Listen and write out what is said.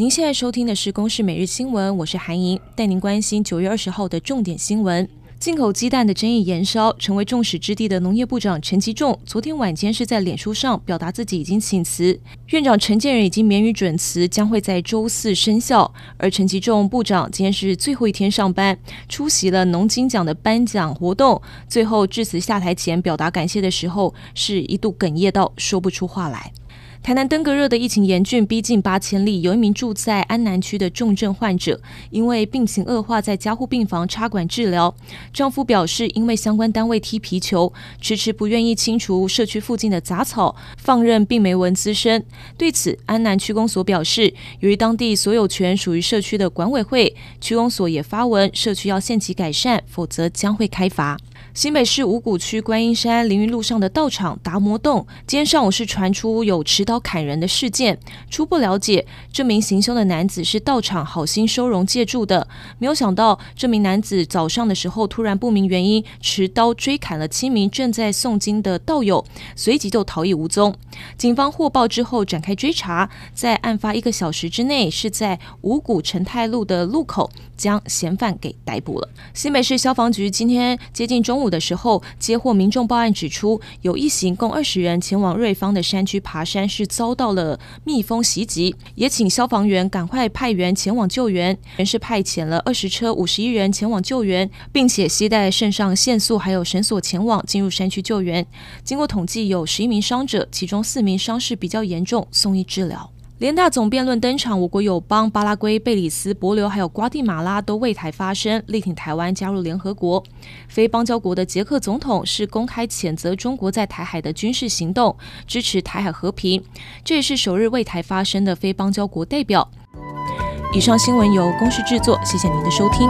您现在收听的是《公视每日新闻》，我是韩莹，带您关心九月二十号的重点新闻。进口鸡蛋的争议延烧，成为众矢之的的农业部长陈吉仲，昨天晚间是在脸书上表达自己已经请辞，院长陈建仁已经免予准辞，将会在周四生效。而陈吉仲部长今天是最后一天上班，出席了农金奖的颁奖活动，最后致辞下台前表达感谢的时候，是一度哽咽到说不出话来。台南登革热的疫情严峻，逼近八千例。有一名住在安南区的重症患者，因为病情恶化，在加护病房插管治疗。丈夫表示，因为相关单位踢皮球，迟迟不愿意清除社区附近的杂草，放任病媒蚊滋生。对此，安南区公所表示，由于当地所有权属于社区的管委会，区公所也发文，社区要限期改善，否则将会开罚。新北市五股区观音山凌云路上的道场达摩洞，今天上午是传出有持刀砍人的事件。初步了解，这名行凶的男子是道场好心收容借住的，没有想到这名男子早上的时候突然不明原因持刀追砍了七名正在诵经的道友，随即就逃逸无踪。警方获报之后展开追查，在案发一个小时之内，是在五股成泰路的路口将嫌犯给逮捕了。新北市消防局今天接近中午的时候，接获民众报案，指出有一行共二十人前往瑞芳的山区爬山，是遭到了蜜蜂袭击，也请消防员赶快派员前往救援。人是派遣了二十车五十一人前往救援，并且携带肾上腺素还有绳索前往进入山区救援。经过统计，有十一名伤者，其中四名伤势比较严重，送医治疗。联大总辩论登场，我国友邦巴拉圭、贝里斯、帛琉还有瓜地马拉都为台发声，力挺台湾加入联合国。非邦交国的捷克总统是公开谴责中国在台海的军事行动，支持台海和平。这也是首日为台发声的非邦交国代表。以上新闻由公视制作，谢谢您的收听。